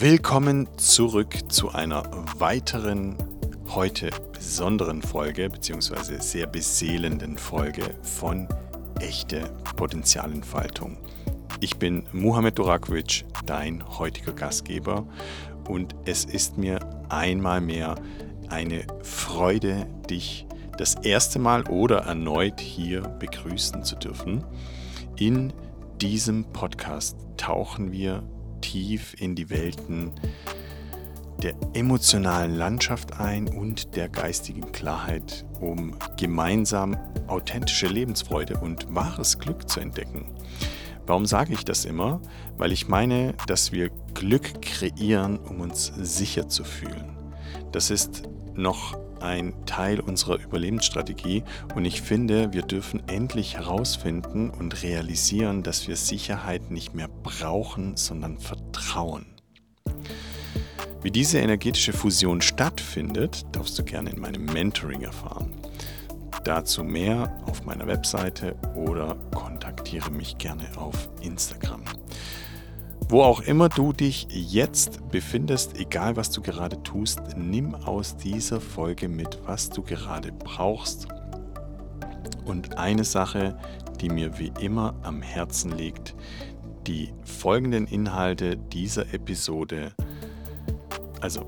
Willkommen zurück zu einer weiteren, heute besonderen Folge, beziehungsweise sehr beseelenden Folge von Echte Potenzialentfaltung. Ich bin Muhammad Durakovic, dein heutiger Gastgeber, und es ist mir einmal mehr eine Freude, dich das erste Mal oder erneut hier begrüßen zu dürfen. In diesem Podcast tauchen wir tief in die Welten der emotionalen Landschaft ein und der geistigen Klarheit, um gemeinsam authentische Lebensfreude und wahres Glück zu entdecken. Warum sage ich das immer? Weil ich meine, dass wir Glück kreieren, um uns sicher zu fühlen. Das ist noch ein Teil unserer Überlebensstrategie und ich finde, wir dürfen endlich herausfinden und realisieren, dass wir Sicherheit nicht mehr brauchen, sondern Vertrauen. Wie diese energetische Fusion stattfindet, darfst du gerne in meinem Mentoring erfahren. Dazu mehr auf meiner Webseite oder kontaktiere mich gerne auf Instagram. Wo auch immer du dich jetzt befindest, egal was du gerade tust, nimm aus dieser Folge mit, was du gerade brauchst. Und eine Sache, die mir wie immer am Herzen liegt, die folgenden Inhalte dieser Episode, also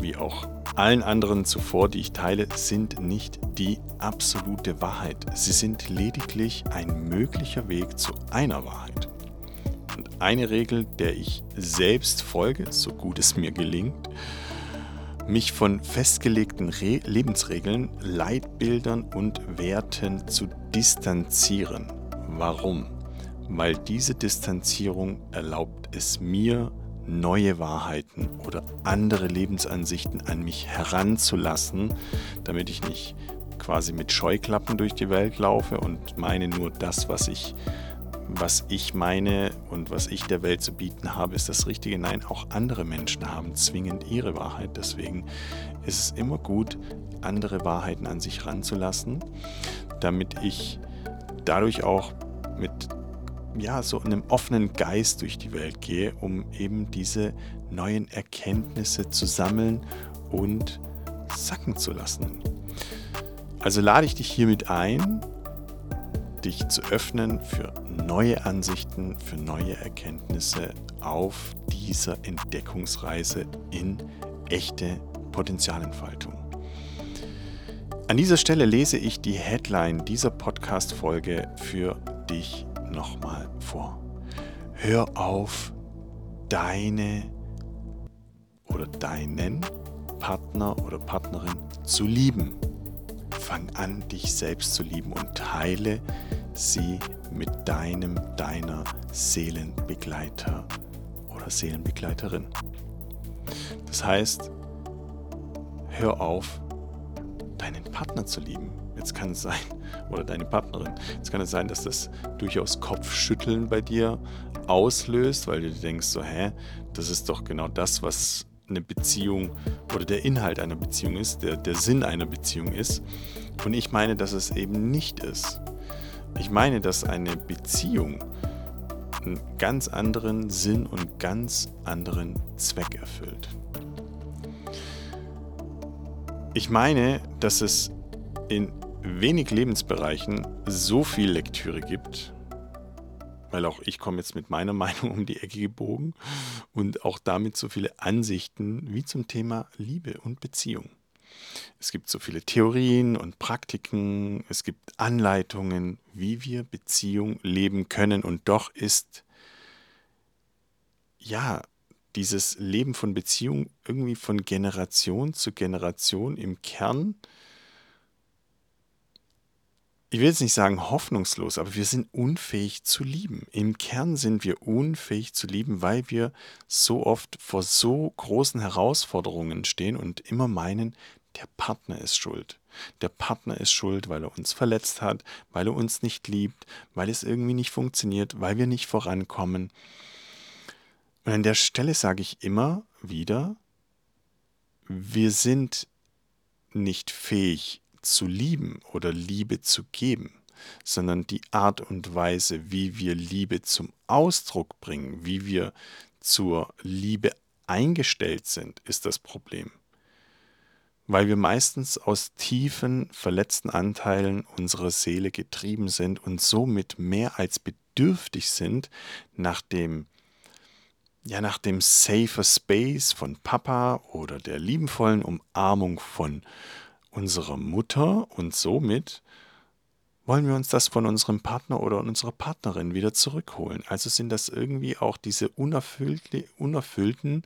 wie auch allen anderen zuvor, die ich teile, sind nicht die absolute Wahrheit. Sie sind lediglich ein möglicher Weg zu einer Wahrheit. Und eine Regel, der ich selbst folge, so gut es mir gelingt, mich von festgelegten Re Lebensregeln, Leitbildern und Werten zu distanzieren. Warum? Weil diese Distanzierung erlaubt es mir, neue Wahrheiten oder andere Lebensansichten an mich heranzulassen, damit ich nicht quasi mit Scheuklappen durch die Welt laufe und meine nur das, was ich was ich meine und was ich der Welt zu bieten habe, ist das Richtige. Nein, auch andere Menschen haben zwingend ihre Wahrheit. Deswegen ist es immer gut, andere Wahrheiten an sich ranzulassen, damit ich dadurch auch mit ja, so einem offenen Geist durch die Welt gehe, um eben diese neuen Erkenntnisse zu sammeln und sacken zu lassen. Also lade ich dich hiermit ein, dich zu öffnen für neue Ansichten, für neue Erkenntnisse auf dieser Entdeckungsreise in echte Potenzialentfaltung. An dieser Stelle lese ich die Headline dieser Podcast-Folge für dich nochmal vor. Hör auf, deine oder deinen Partner oder Partnerin zu lieben. Fang an, dich selbst zu lieben und teile sie mit deinem, deiner Seelenbegleiter oder Seelenbegleiterin. Das heißt, hör auf, deinen Partner zu lieben. Jetzt kann es sein, oder deine Partnerin, jetzt kann es sein, dass das durchaus Kopfschütteln bei dir auslöst, weil du denkst so, hä, das ist doch genau das, was eine Beziehung oder der Inhalt einer Beziehung ist, der, der Sinn einer Beziehung ist. Und ich meine, dass es eben nicht ist. Ich meine, dass eine Beziehung einen ganz anderen Sinn und ganz anderen Zweck erfüllt. Ich meine, dass es in wenig Lebensbereichen so viel Lektüre gibt, weil auch ich komme jetzt mit meiner Meinung um die Ecke gebogen und auch damit so viele Ansichten wie zum Thema Liebe und Beziehung. Es gibt so viele Theorien und Praktiken, es gibt Anleitungen, wie wir Beziehung leben können und doch ist ja dieses Leben von Beziehung irgendwie von Generation zu Generation im Kern ich will jetzt nicht sagen hoffnungslos, aber wir sind unfähig zu lieben. Im Kern sind wir unfähig zu lieben, weil wir so oft vor so großen Herausforderungen stehen und immer meinen, der Partner ist schuld. Der Partner ist schuld, weil er uns verletzt hat, weil er uns nicht liebt, weil es irgendwie nicht funktioniert, weil wir nicht vorankommen. Und an der Stelle sage ich immer wieder, wir sind nicht fähig, zu lieben oder Liebe zu geben, sondern die Art und Weise, wie wir Liebe zum Ausdruck bringen, wie wir zur Liebe eingestellt sind, ist das Problem. Weil wir meistens aus tiefen, verletzten Anteilen unserer Seele getrieben sind und somit mehr als bedürftig sind nach dem ja nach dem safer Space von Papa oder der liebenvollen Umarmung von unserer Mutter und somit wollen wir uns das von unserem Partner oder unserer Partnerin wieder zurückholen. Also sind das irgendwie auch diese unerfüllte, unerfüllten,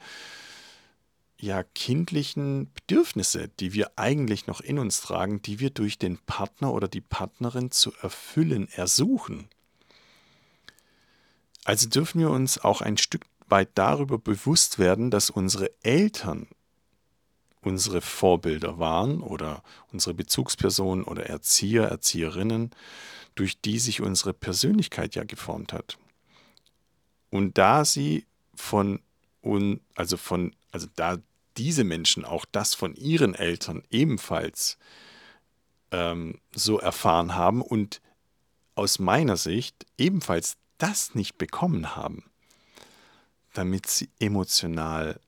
ja, kindlichen Bedürfnisse, die wir eigentlich noch in uns tragen, die wir durch den Partner oder die Partnerin zu erfüllen ersuchen. Also dürfen wir uns auch ein Stück weit darüber bewusst werden, dass unsere Eltern unsere Vorbilder waren oder unsere Bezugspersonen oder Erzieher, Erzieherinnen, durch die sich unsere Persönlichkeit ja geformt hat. Und da sie von un, also von also da diese Menschen auch das von ihren Eltern ebenfalls ähm, so erfahren haben und aus meiner Sicht ebenfalls das nicht bekommen haben, damit sie emotional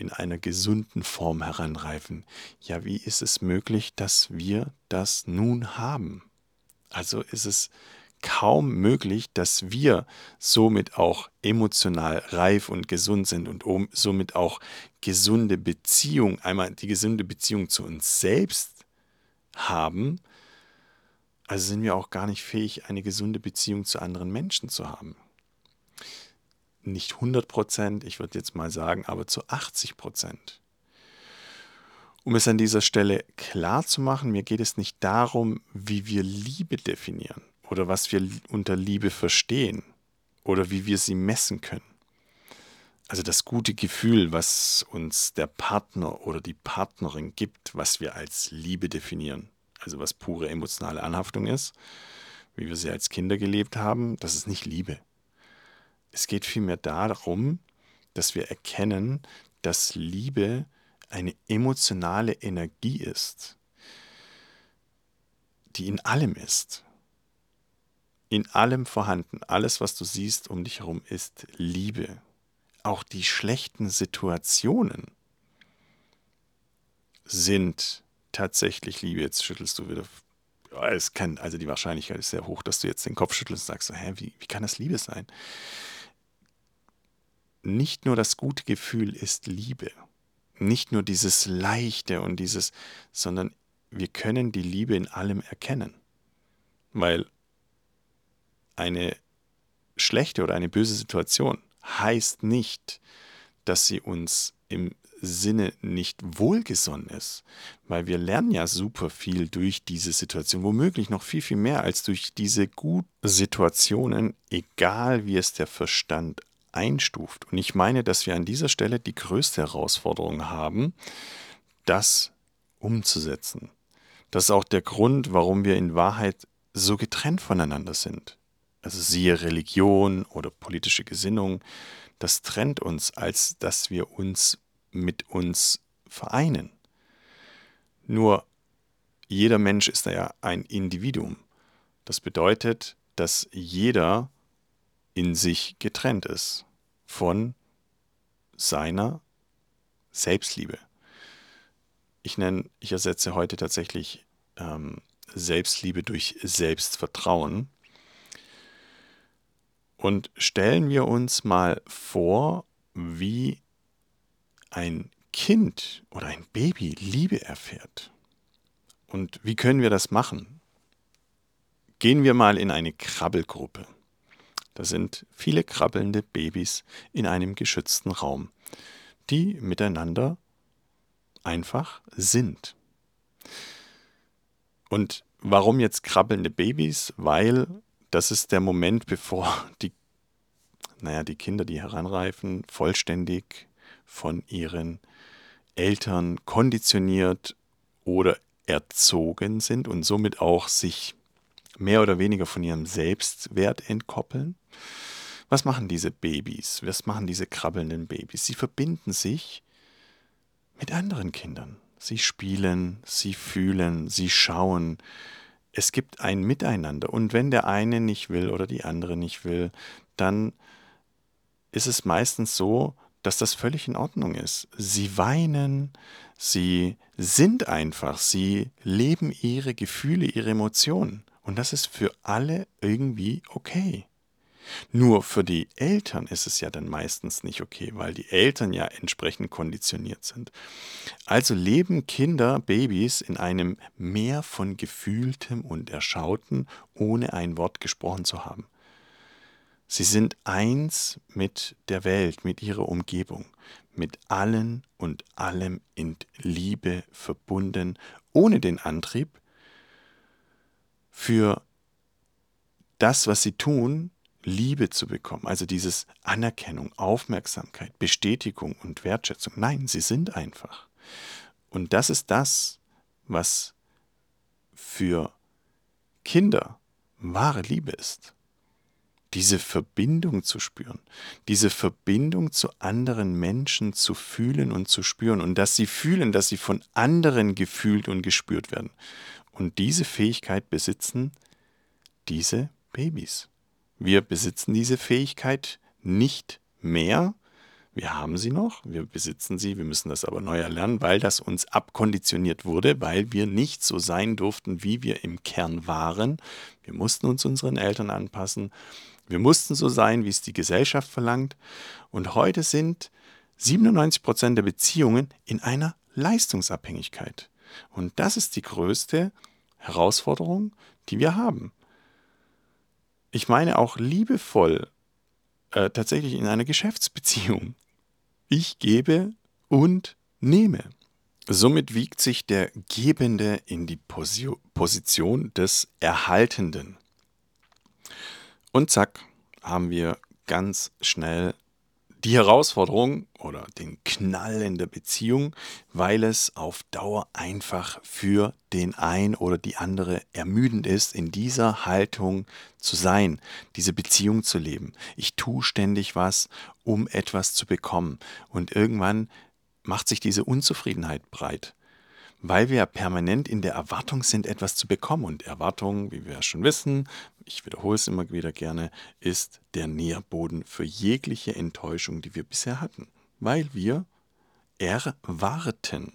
in einer gesunden Form heranreifen. Ja, wie ist es möglich, dass wir das nun haben? Also ist es kaum möglich, dass wir somit auch emotional reif und gesund sind und somit auch gesunde Beziehung, einmal die gesunde Beziehung zu uns selbst haben, also sind wir auch gar nicht fähig, eine gesunde Beziehung zu anderen Menschen zu haben nicht 100 Prozent, ich würde jetzt mal sagen, aber zu 80 Prozent. Um es an dieser Stelle klar zu machen, mir geht es nicht darum, wie wir Liebe definieren oder was wir unter Liebe verstehen oder wie wir sie messen können. Also das gute Gefühl, was uns der Partner oder die Partnerin gibt, was wir als Liebe definieren, also was pure emotionale Anhaftung ist, wie wir sie als Kinder gelebt haben, das ist nicht Liebe. Es geht vielmehr darum, dass wir erkennen, dass Liebe eine emotionale Energie ist, die in allem ist. In allem vorhanden. Alles, was du siehst um dich herum, ist Liebe. Auch die schlechten Situationen sind tatsächlich Liebe. Jetzt schüttelst du wieder. Es kann, also die Wahrscheinlichkeit ist sehr hoch, dass du jetzt den Kopf schüttelst und sagst, hä, wie, wie kann das Liebe sein? Nicht nur das gute Gefühl ist Liebe, nicht nur dieses Leichte und dieses, sondern wir können die Liebe in allem erkennen. Weil eine schlechte oder eine böse Situation heißt nicht, dass sie uns im Sinne nicht wohlgesonnen ist, weil wir lernen ja super viel durch diese Situation, womöglich noch viel, viel mehr als durch diese guten Situationen, egal wie es der Verstand einstuft. Und ich meine, dass wir an dieser Stelle die größte Herausforderung haben, das umzusetzen. Das ist auch der Grund, warum wir in Wahrheit so getrennt voneinander sind. Also siehe Religion oder politische Gesinnung, das trennt uns, als dass wir uns mit uns vereinen. Nur jeder Mensch ist ja ein Individuum. Das bedeutet, dass jeder in sich getrennt ist von seiner Selbstliebe. Ich nenne, ich ersetze heute tatsächlich ähm, Selbstliebe durch Selbstvertrauen. Und stellen wir uns mal vor, wie ein Kind oder ein Baby Liebe erfährt. Und wie können wir das machen? Gehen wir mal in eine Krabbelgruppe. Da sind viele krabbelnde Babys in einem geschützten Raum, die miteinander einfach sind. Und warum jetzt krabbelnde Babys? Weil das ist der Moment, bevor die, naja, die Kinder, die heranreifen, vollständig von ihren Eltern konditioniert oder erzogen sind und somit auch sich mehr oder weniger von ihrem Selbstwert entkoppeln. Was machen diese Babys? Was machen diese krabbelnden Babys? Sie verbinden sich mit anderen Kindern. Sie spielen, sie fühlen, sie schauen. Es gibt ein Miteinander. Und wenn der eine nicht will oder die andere nicht will, dann ist es meistens so, dass das völlig in Ordnung ist. Sie weinen, sie sind einfach, sie leben ihre Gefühle, ihre Emotionen. Und das ist für alle irgendwie okay. Nur für die Eltern ist es ja dann meistens nicht okay, weil die Eltern ja entsprechend konditioniert sind. Also leben Kinder, Babys in einem Meer von Gefühltem und Erschauten, ohne ein Wort gesprochen zu haben. Sie sind eins mit der Welt, mit ihrer Umgebung, mit allen und allem in Liebe verbunden, ohne den Antrieb, für das, was sie tun, Liebe zu bekommen, also dieses Anerkennung, Aufmerksamkeit, Bestätigung und Wertschätzung. Nein, sie sind einfach. Und das ist das, was für Kinder wahre Liebe ist. Diese Verbindung zu spüren, diese Verbindung zu anderen Menschen zu fühlen und zu spüren und dass sie fühlen, dass sie von anderen gefühlt und gespürt werden. Und diese Fähigkeit besitzen diese Babys. Wir besitzen diese Fähigkeit nicht mehr. Wir haben sie noch, wir besitzen sie, wir müssen das aber neu erlernen, weil das uns abkonditioniert wurde, weil wir nicht so sein durften, wie wir im Kern waren. Wir mussten uns unseren Eltern anpassen. Wir mussten so sein, wie es die Gesellschaft verlangt. Und heute sind 97 Prozent der Beziehungen in einer Leistungsabhängigkeit. Und das ist die größte Herausforderung, die wir haben ich meine auch liebevoll, äh, tatsächlich in einer Geschäftsbeziehung. Ich gebe und nehme. Somit wiegt sich der Gebende in die Position des Erhaltenden. Und zack, haben wir ganz schnell die Herausforderung oder den Knall in der Beziehung, weil es auf Dauer einfach für den ein oder die andere ermüdend ist, in dieser Haltung zu sein, diese Beziehung zu leben. Ich tue ständig was, um etwas zu bekommen. Und irgendwann macht sich diese Unzufriedenheit breit weil wir permanent in der Erwartung sind, etwas zu bekommen. Und Erwartung, wie wir ja schon wissen, ich wiederhole es immer wieder gerne, ist der Nährboden für jegliche Enttäuschung, die wir bisher hatten, weil wir erwarten.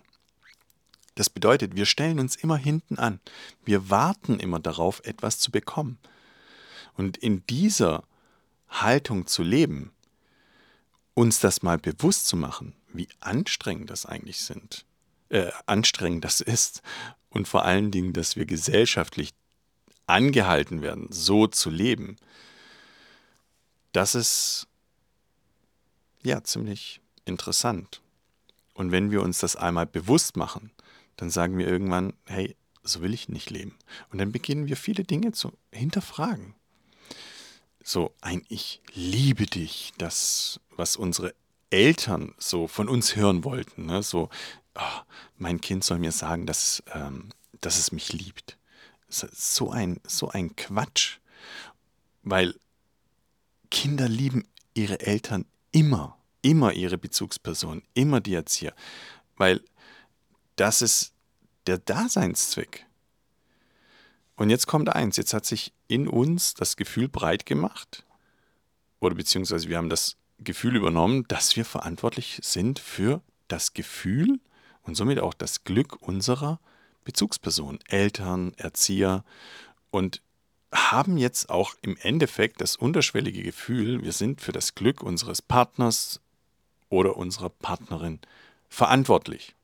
Das bedeutet, wir stellen uns immer hinten an. Wir warten immer darauf, etwas zu bekommen. Und in dieser Haltung zu leben, uns das mal bewusst zu machen, wie anstrengend das eigentlich sind, äh, anstrengend das ist und vor allen Dingen, dass wir gesellschaftlich angehalten werden, so zu leben, das ist ja ziemlich interessant. Und wenn wir uns das einmal bewusst machen, dann sagen wir irgendwann, hey, so will ich nicht leben. Und dann beginnen wir viele Dinge zu hinterfragen. So ein Ich liebe dich, das, was unsere Eltern so von uns hören wollten. Ne? So, oh, mein Kind soll mir sagen, dass, ähm, dass es mich liebt. So ein, so ein Quatsch. Weil Kinder lieben ihre Eltern immer, immer ihre Bezugsperson, immer die Erzieher. Weil das ist der Daseinszweck. Und jetzt kommt eins, jetzt hat sich in uns das Gefühl breit gemacht, oder beziehungsweise wir haben das Gefühl übernommen, dass wir verantwortlich sind für das Gefühl und somit auch das Glück unserer Bezugsperson, Eltern, Erzieher und haben jetzt auch im Endeffekt das unterschwellige Gefühl, wir sind für das Glück unseres Partners oder unserer Partnerin verantwortlich.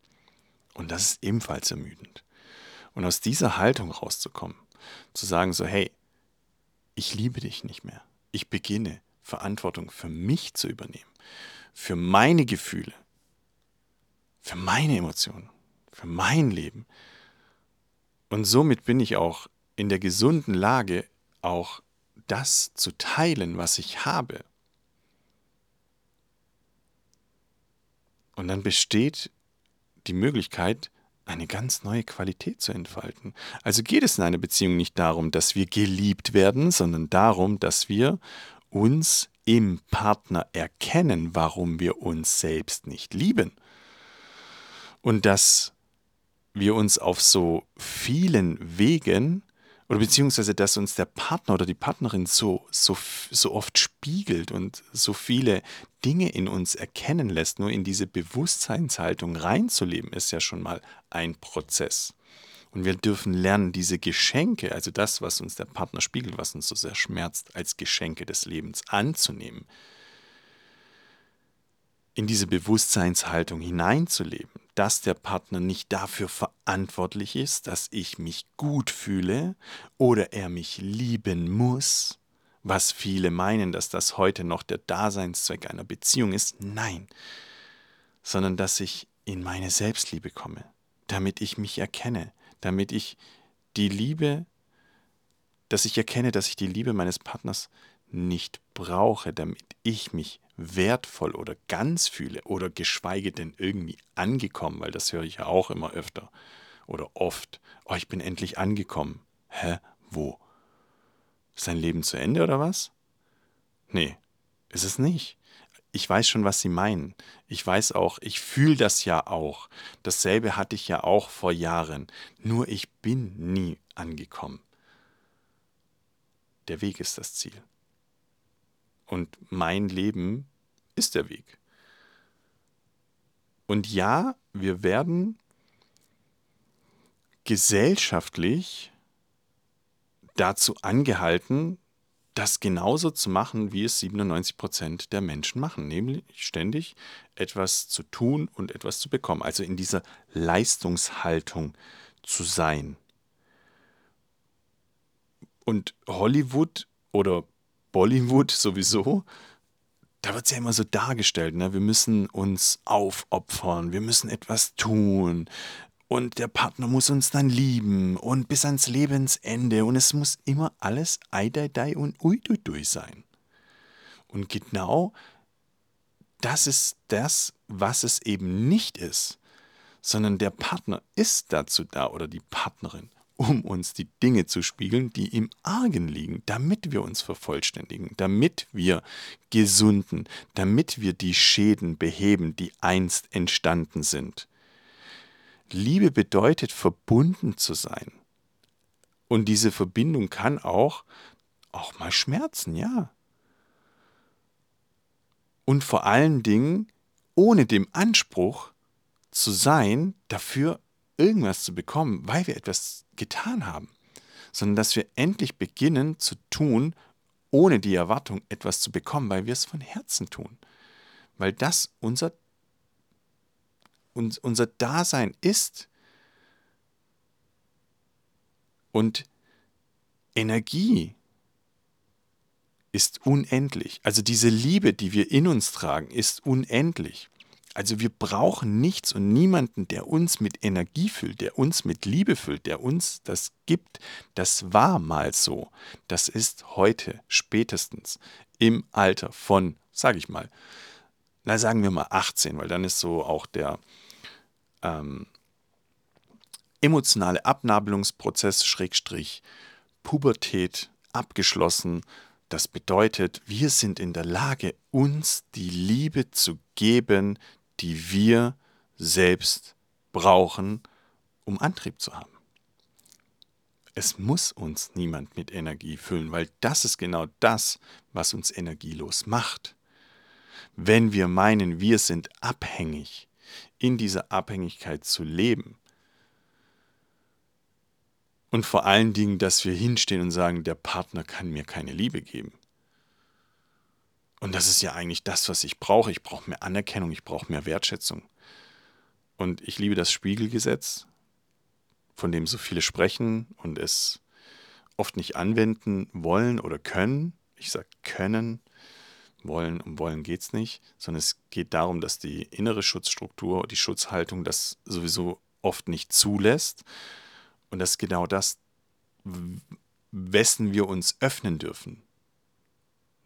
Und das ist ebenfalls ermüdend. Und aus dieser Haltung rauszukommen, zu sagen so, hey, ich liebe dich nicht mehr. Ich beginne Verantwortung für mich zu übernehmen, für meine Gefühle, für meine Emotionen, für mein Leben. Und somit bin ich auch in der gesunden Lage, auch das zu teilen, was ich habe. Und dann besteht die Möglichkeit, eine ganz neue Qualität zu entfalten. Also geht es in einer Beziehung nicht darum, dass wir geliebt werden, sondern darum, dass wir uns im Partner erkennen, warum wir uns selbst nicht lieben und dass wir uns auf so vielen Wegen oder beziehungsweise, dass uns der Partner oder die Partnerin so, so, so oft spiegelt und so viele Dinge in uns erkennen lässt, nur in diese Bewusstseinshaltung reinzuleben, ist ja schon mal ein Prozess. Und wir dürfen lernen, diese Geschenke, also das, was uns der Partner spiegelt, was uns so sehr schmerzt, als Geschenke des Lebens anzunehmen. In diese Bewusstseinshaltung hineinzuleben, dass der Partner nicht dafür verantwortlich ist, dass ich mich gut fühle oder er mich lieben muss, was viele meinen, dass das heute noch der Daseinszweck einer Beziehung ist. Nein, sondern dass ich in meine Selbstliebe komme, damit ich mich erkenne, damit ich die Liebe, dass ich erkenne, dass ich die Liebe meines Partners nicht brauche, damit ich mich wertvoll oder ganz fühle oder geschweige denn irgendwie angekommen, weil das höre ich ja auch immer öfter oder oft. Oh, ich bin endlich angekommen. Hä? Wo? Ist dein Leben zu Ende oder was? Nee, ist es nicht. Ich weiß schon, was Sie meinen. Ich weiß auch, ich fühle das ja auch. Dasselbe hatte ich ja auch vor Jahren. Nur ich bin nie angekommen. Der Weg ist das Ziel. Und mein Leben ist der Weg. Und ja, wir werden gesellschaftlich dazu angehalten, das genauso zu machen, wie es 97 Prozent der Menschen machen, nämlich ständig etwas zu tun und etwas zu bekommen, also in dieser Leistungshaltung zu sein. Und Hollywood oder Bollywood sowieso da wird es ja immer so dargestellt, ne? wir müssen uns aufopfern, wir müssen etwas tun und der Partner muss uns dann lieben und bis ans Lebensende und es muss immer alles Eidei und Uidudui sein. Und genau das ist das, was es eben nicht ist, sondern der Partner ist dazu da oder die Partnerin, um uns die Dinge zu spiegeln, die im Argen liegen, damit wir uns vervollständigen, damit wir gesunden, damit wir die Schäden beheben, die einst entstanden sind. Liebe bedeutet verbunden zu sein. Und diese Verbindung kann auch, auch mal schmerzen, ja. Und vor allen Dingen ohne dem Anspruch zu sein, dafür irgendwas zu bekommen, weil wir etwas getan haben, sondern dass wir endlich beginnen zu tun, ohne die Erwartung, etwas zu bekommen, weil wir es von Herzen tun. Weil das unser, unser Dasein ist. Und Energie ist unendlich. Also diese Liebe, die wir in uns tragen, ist unendlich. Also wir brauchen nichts und niemanden, der uns mit Energie füllt, der uns mit Liebe füllt, der uns das gibt. Das war mal so. Das ist heute spätestens im Alter von, sage ich mal, na sagen wir mal 18, weil dann ist so auch der ähm, emotionale Abnabelungsprozess, Schrägstrich, Pubertät abgeschlossen. Das bedeutet, wir sind in der Lage, uns die Liebe zu geben, die wir selbst brauchen, um Antrieb zu haben. Es muss uns niemand mit Energie füllen, weil das ist genau das, was uns energielos macht. Wenn wir meinen, wir sind abhängig, in dieser Abhängigkeit zu leben, und vor allen Dingen, dass wir hinstehen und sagen, der Partner kann mir keine Liebe geben. Und das ist ja eigentlich das, was ich brauche. Ich brauche mehr Anerkennung, ich brauche mehr Wertschätzung. Und ich liebe das Spiegelgesetz, von dem so viele sprechen und es oft nicht anwenden wollen oder können. Ich sage können, wollen, um wollen geht es nicht, sondern es geht darum, dass die innere Schutzstruktur, die Schutzhaltung das sowieso oft nicht zulässt. Und das ist genau das, wessen wir uns öffnen dürfen.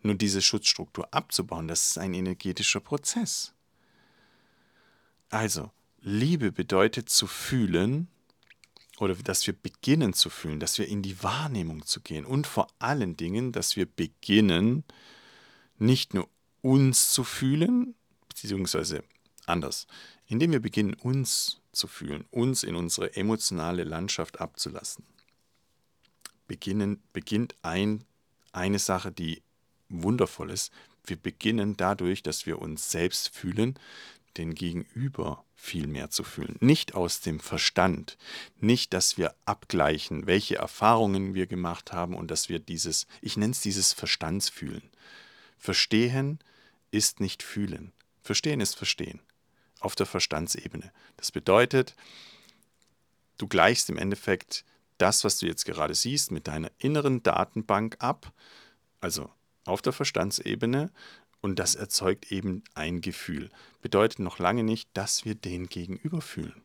Nur diese Schutzstruktur abzubauen, das ist ein energetischer Prozess. Also, Liebe bedeutet zu fühlen oder dass wir beginnen zu fühlen, dass wir in die Wahrnehmung zu gehen und vor allen Dingen, dass wir beginnen, nicht nur uns zu fühlen, beziehungsweise anders, indem wir beginnen, uns zu fühlen, uns in unsere emotionale Landschaft abzulassen. beginnen, beginnt ein, eine Sache, die wundervoll ist. Wir beginnen dadurch, dass wir uns selbst fühlen, den Gegenüber viel mehr zu fühlen. Nicht aus dem Verstand, nicht, dass wir abgleichen, welche Erfahrungen wir gemacht haben und dass wir dieses, ich nenne es dieses Verstandsfühlen. Verstehen ist nicht fühlen. Verstehen ist verstehen. Auf der Verstandsebene. Das bedeutet, du gleichst im Endeffekt das, was du jetzt gerade siehst, mit deiner inneren Datenbank ab, also auf der Verstandsebene, und das erzeugt eben ein Gefühl. Bedeutet noch lange nicht, dass wir den gegenüber fühlen.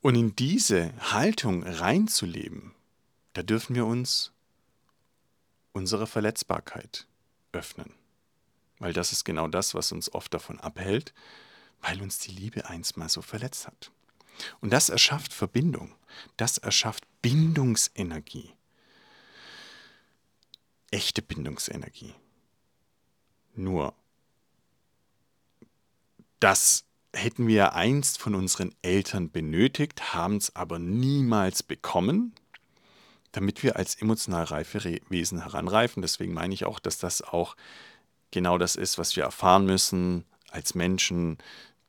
Und in diese Haltung reinzuleben, da dürfen wir uns unsere Verletzbarkeit öffnen. Weil das ist genau das, was uns oft davon abhält, weil uns die Liebe einst mal so verletzt hat. Und das erschafft Verbindung. Das erschafft Bindungsenergie. Echte Bindungsenergie. Nur, das hätten wir einst von unseren Eltern benötigt, haben es aber niemals bekommen, damit wir als emotional reife Wesen heranreifen. Deswegen meine ich auch, dass das auch genau das ist, was wir erfahren müssen als Menschen,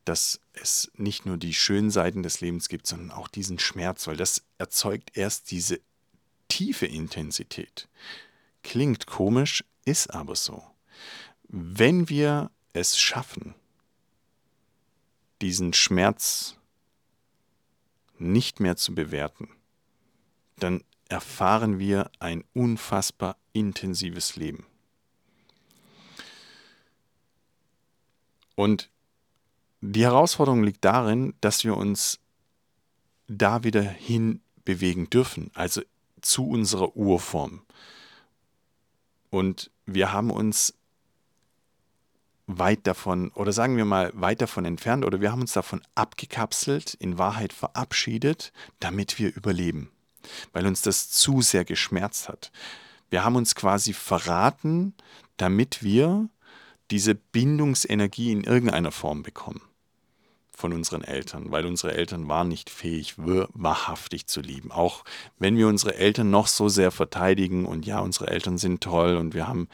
dass es nicht nur die schönen Seiten des Lebens gibt, sondern auch diesen Schmerz, weil das erzeugt erst diese tiefe Intensität. Klingt komisch, ist aber so. Wenn wir es schaffen, diesen Schmerz nicht mehr zu bewerten, dann erfahren wir ein unfassbar intensives Leben. Und die Herausforderung liegt darin, dass wir uns da wieder hin bewegen dürfen, also zu unserer Urform. Und wir haben uns weit davon, oder sagen wir mal, weit davon entfernt, oder wir haben uns davon abgekapselt, in Wahrheit verabschiedet, damit wir überleben, weil uns das zu sehr geschmerzt hat. Wir haben uns quasi verraten, damit wir diese Bindungsenergie in irgendeiner Form bekommen von unseren Eltern, weil unsere Eltern waren nicht fähig, wahrhaftig zu lieben. Auch wenn wir unsere Eltern noch so sehr verteidigen und ja, unsere Eltern sind toll und wir haben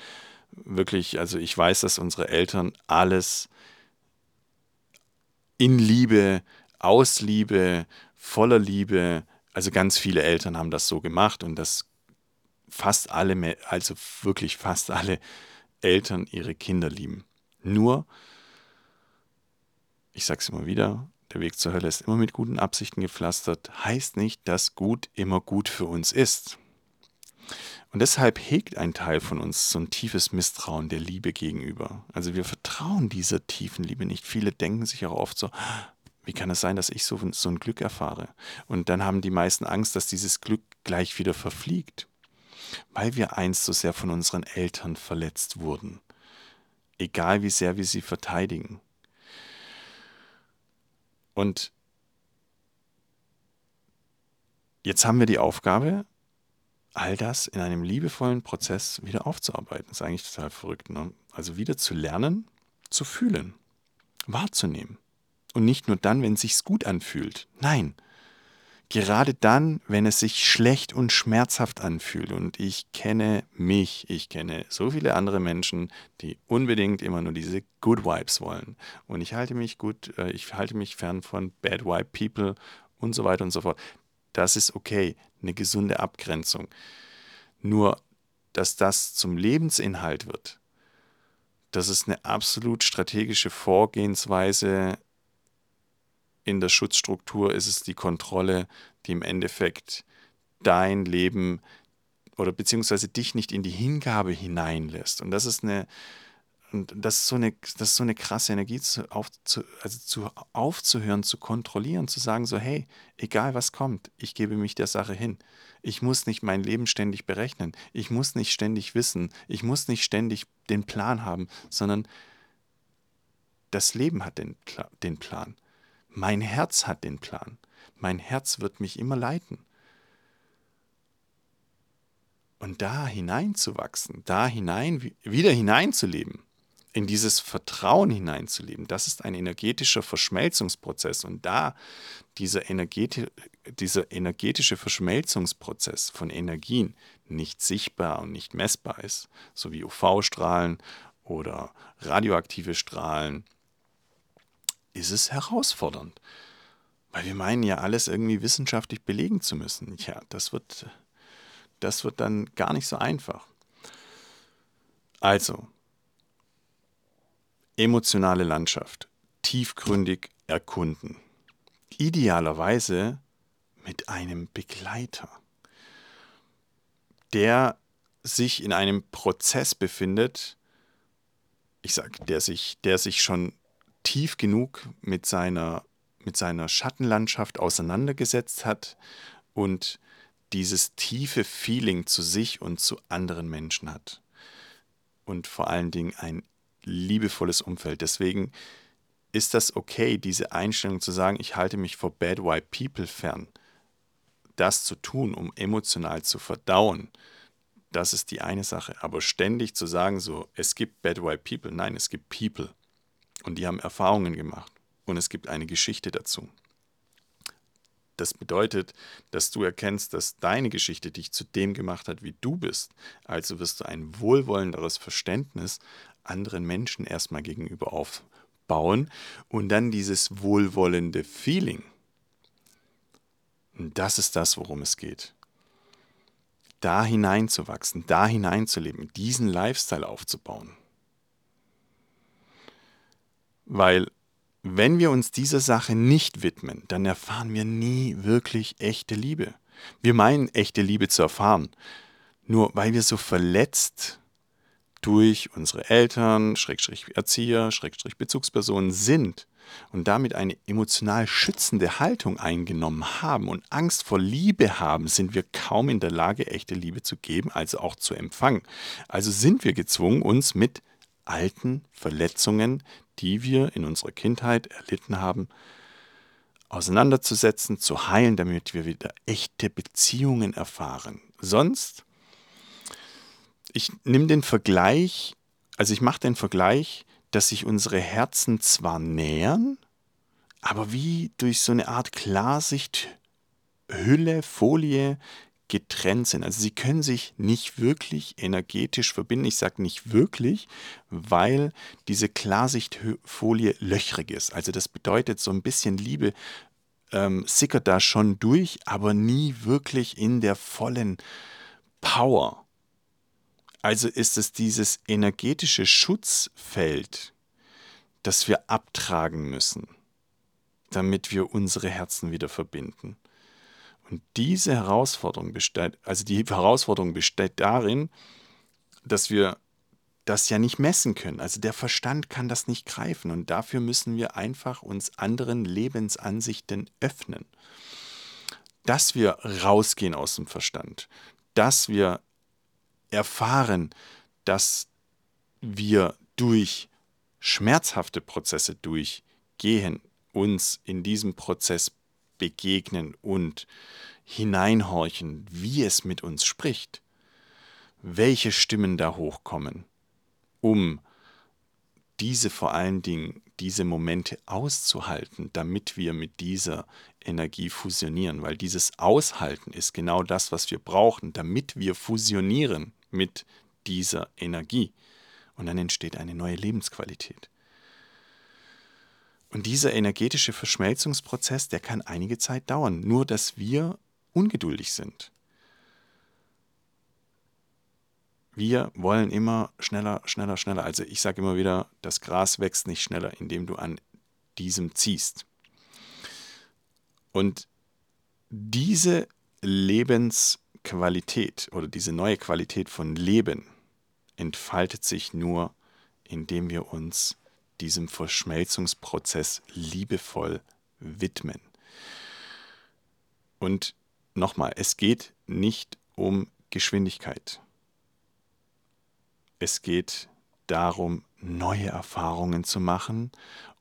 wirklich, also ich weiß, dass unsere Eltern alles in Liebe, aus Liebe, voller Liebe, also ganz viele Eltern haben das so gemacht und dass fast alle, also wirklich fast alle Eltern ihre Kinder lieben. Nur, ich sage es immer wieder, der Weg zur Hölle ist immer mit guten Absichten gepflastert, heißt nicht, dass gut immer gut für uns ist. Und deshalb hegt ein Teil von uns so ein tiefes Misstrauen der Liebe gegenüber. Also wir vertrauen dieser tiefen Liebe nicht. Viele denken sich auch oft so, wie kann es sein, dass ich so, so ein Glück erfahre? Und dann haben die meisten Angst, dass dieses Glück gleich wieder verfliegt weil wir einst so sehr von unseren Eltern verletzt wurden, egal wie sehr wir sie verteidigen. Und jetzt haben wir die Aufgabe, all das in einem liebevollen Prozess wieder aufzuarbeiten. Das ist eigentlich total verrückt. Ne? Also wieder zu lernen, zu fühlen, wahrzunehmen. Und nicht nur dann, wenn es sich gut anfühlt. Nein, Gerade dann, wenn es sich schlecht und schmerzhaft anfühlt. Und ich kenne mich, ich kenne so viele andere Menschen, die unbedingt immer nur diese Good Vibes wollen. Und ich halte mich gut, äh, ich halte mich fern von Bad Vibe People und so weiter und so fort. Das ist okay, eine gesunde Abgrenzung. Nur, dass das zum Lebensinhalt wird, das ist eine absolut strategische Vorgehensweise in der Schutzstruktur ist es die Kontrolle, die im Endeffekt dein Leben oder beziehungsweise dich nicht in die Hingabe hineinlässt. Und das ist eine, und das ist so eine, das ist so eine krasse Energie, zu, auf, zu, also zu, aufzuhören, zu kontrollieren, zu sagen so, hey, egal was kommt, ich gebe mich der Sache hin. Ich muss nicht mein Leben ständig berechnen. Ich muss nicht ständig wissen. Ich muss nicht ständig den Plan haben, sondern das Leben hat den, den Plan. Mein Herz hat den Plan. Mein Herz wird mich immer leiten. Und da hineinzuwachsen, da hinein, wieder hineinzuleben, in dieses Vertrauen hineinzuleben, das ist ein energetischer Verschmelzungsprozess. Und da dieser, energeti dieser energetische Verschmelzungsprozess von Energien nicht sichtbar und nicht messbar ist, so wie UV-Strahlen oder radioaktive Strahlen, ist es herausfordernd. Weil wir meinen ja alles irgendwie wissenschaftlich belegen zu müssen. Ja, das wird, das wird dann gar nicht so einfach. Also, emotionale Landschaft, tiefgründig erkunden. Idealerweise mit einem Begleiter, der sich in einem Prozess befindet, ich sag, der sich, der sich schon tief genug mit seiner, mit seiner Schattenlandschaft auseinandergesetzt hat und dieses tiefe Feeling zu sich und zu anderen Menschen hat. Und vor allen Dingen ein liebevolles Umfeld. Deswegen ist das okay, diese Einstellung zu sagen, ich halte mich vor Bad White People fern. Das zu tun, um emotional zu verdauen, das ist die eine Sache. Aber ständig zu sagen, so, es gibt Bad White People, nein, es gibt People. Und die haben Erfahrungen gemacht. Und es gibt eine Geschichte dazu. Das bedeutet, dass du erkennst, dass deine Geschichte dich zu dem gemacht hat, wie du bist. Also wirst du ein wohlwollenderes Verständnis anderen Menschen erstmal gegenüber aufbauen und dann dieses wohlwollende Feeling. Und das ist das, worum es geht. Da hineinzuwachsen, da hineinzuleben, diesen Lifestyle aufzubauen. Weil wenn wir uns dieser Sache nicht widmen, dann erfahren wir nie wirklich echte Liebe. Wir meinen echte Liebe zu erfahren, nur weil wir so verletzt durch unsere Eltern, Schrägstrich Erzieher, Schrägstrich Bezugspersonen sind und damit eine emotional schützende Haltung eingenommen haben und Angst vor Liebe haben, sind wir kaum in der Lage, echte Liebe zu geben, also auch zu empfangen. Also sind wir gezwungen, uns mit alten Verletzungen, die wir in unserer Kindheit erlitten haben, auseinanderzusetzen, zu heilen, damit wir wieder echte Beziehungen erfahren. Sonst ich nehme den Vergleich, also ich mache den Vergleich, dass sich unsere Herzen zwar nähern, aber wie durch so eine Art Klarsichthülle, Folie getrennt sind. Also sie können sich nicht wirklich energetisch verbinden. Ich sage nicht wirklich, weil diese Klarsichtfolie löchrig ist. Also das bedeutet, so ein bisschen Liebe ähm, sickert da schon durch, aber nie wirklich in der vollen Power. Also ist es dieses energetische Schutzfeld, das wir abtragen müssen, damit wir unsere Herzen wieder verbinden. Und diese Herausforderung besteht, also die Herausforderung besteht darin, dass wir das ja nicht messen können. Also der Verstand kann das nicht greifen und dafür müssen wir einfach uns anderen Lebensansichten öffnen. Dass wir rausgehen aus dem Verstand, dass wir erfahren, dass wir durch schmerzhafte Prozesse durchgehen, uns in diesem Prozess begegnen und hineinhorchen, wie es mit uns spricht, welche Stimmen da hochkommen, um diese vor allen Dingen, diese Momente auszuhalten, damit wir mit dieser Energie fusionieren, weil dieses Aushalten ist genau das, was wir brauchen, damit wir fusionieren mit dieser Energie. Und dann entsteht eine neue Lebensqualität. Und dieser energetische Verschmelzungsprozess, der kann einige Zeit dauern, nur dass wir ungeduldig sind. Wir wollen immer schneller, schneller, schneller. Also ich sage immer wieder, das Gras wächst nicht schneller, indem du an diesem ziehst. Und diese Lebens Qualität oder diese neue Qualität von Leben entfaltet sich nur, indem wir uns diesem Verschmelzungsprozess liebevoll widmen. Und nochmal, es geht nicht um Geschwindigkeit. Es geht darum, neue Erfahrungen zu machen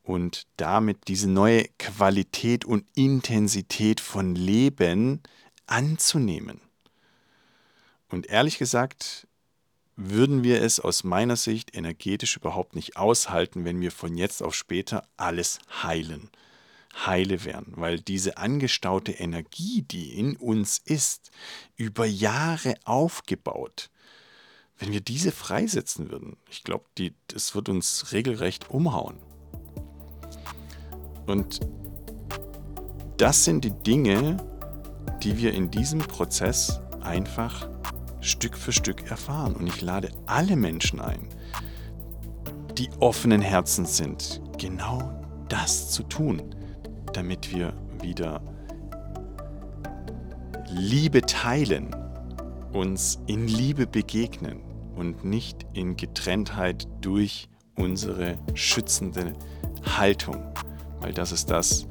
und damit diese neue Qualität und Intensität von Leben anzunehmen. Und ehrlich gesagt, würden wir es aus meiner Sicht energetisch überhaupt nicht aushalten, wenn wir von jetzt auf später alles heilen, heile wären, weil diese angestaute Energie, die in uns ist, über Jahre aufgebaut, wenn wir diese freisetzen würden, ich glaube, das wird uns regelrecht umhauen. Und das sind die Dinge, die wir in diesem Prozess einfach Stück für Stück erfahren. Und ich lade alle Menschen ein, die offenen Herzens sind, genau das zu tun, damit wir wieder Liebe teilen, uns in Liebe begegnen und nicht in Getrenntheit durch unsere schützende Haltung. Weil das ist das,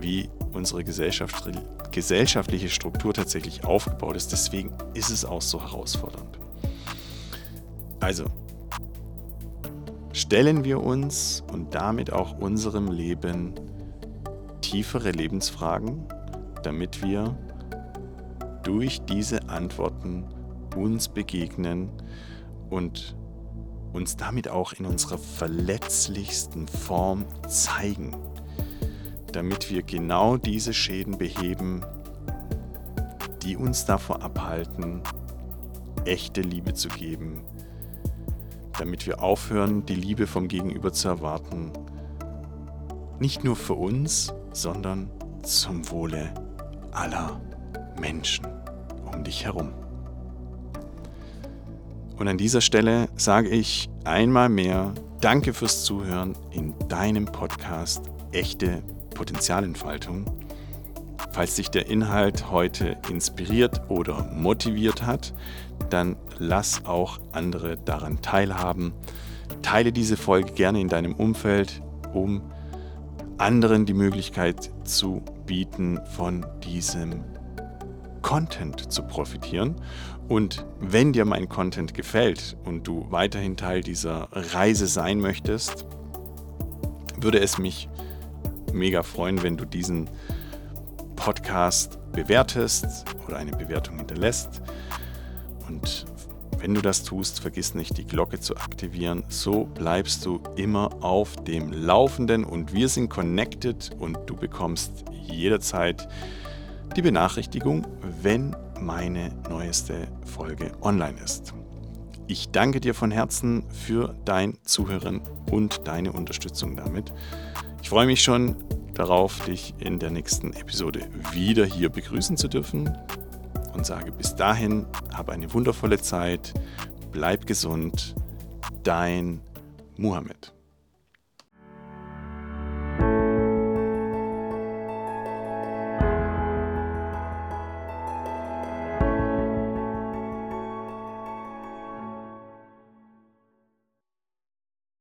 wie unsere Gesellschaft, gesellschaftliche Struktur tatsächlich aufgebaut ist. Deswegen ist es auch so herausfordernd. Also, stellen wir uns und damit auch unserem Leben tiefere Lebensfragen, damit wir durch diese Antworten uns begegnen und uns damit auch in unserer verletzlichsten Form zeigen, damit wir genau diese Schäden beheben, die uns davor abhalten, echte Liebe zu geben, damit wir aufhören, die Liebe vom Gegenüber zu erwarten, nicht nur für uns, sondern zum Wohle aller Menschen um dich herum. Und an dieser Stelle sage ich einmal mehr Danke fürs Zuhören in deinem Podcast Echte Potenzialentfaltung. Falls dich der Inhalt heute inspiriert oder motiviert hat, dann lass auch andere daran teilhaben. Teile diese Folge gerne in deinem Umfeld, um anderen die Möglichkeit zu bieten, von diesem Content zu profitieren. Und wenn dir mein Content gefällt und du weiterhin Teil dieser Reise sein möchtest, würde es mich mega freuen, wenn du diesen Podcast bewertest oder eine Bewertung hinterlässt. Und wenn du das tust, vergiss nicht, die Glocke zu aktivieren. So bleibst du immer auf dem Laufenden und wir sind connected und du bekommst jederzeit die Benachrichtigung, wenn meine neueste Folge online ist. Ich danke dir von Herzen für dein Zuhören und deine Unterstützung damit. Ich freue mich schon darauf, dich in der nächsten Episode wieder hier begrüßen zu dürfen und sage bis dahin, habe eine wundervolle Zeit, bleib gesund, dein Muhammad.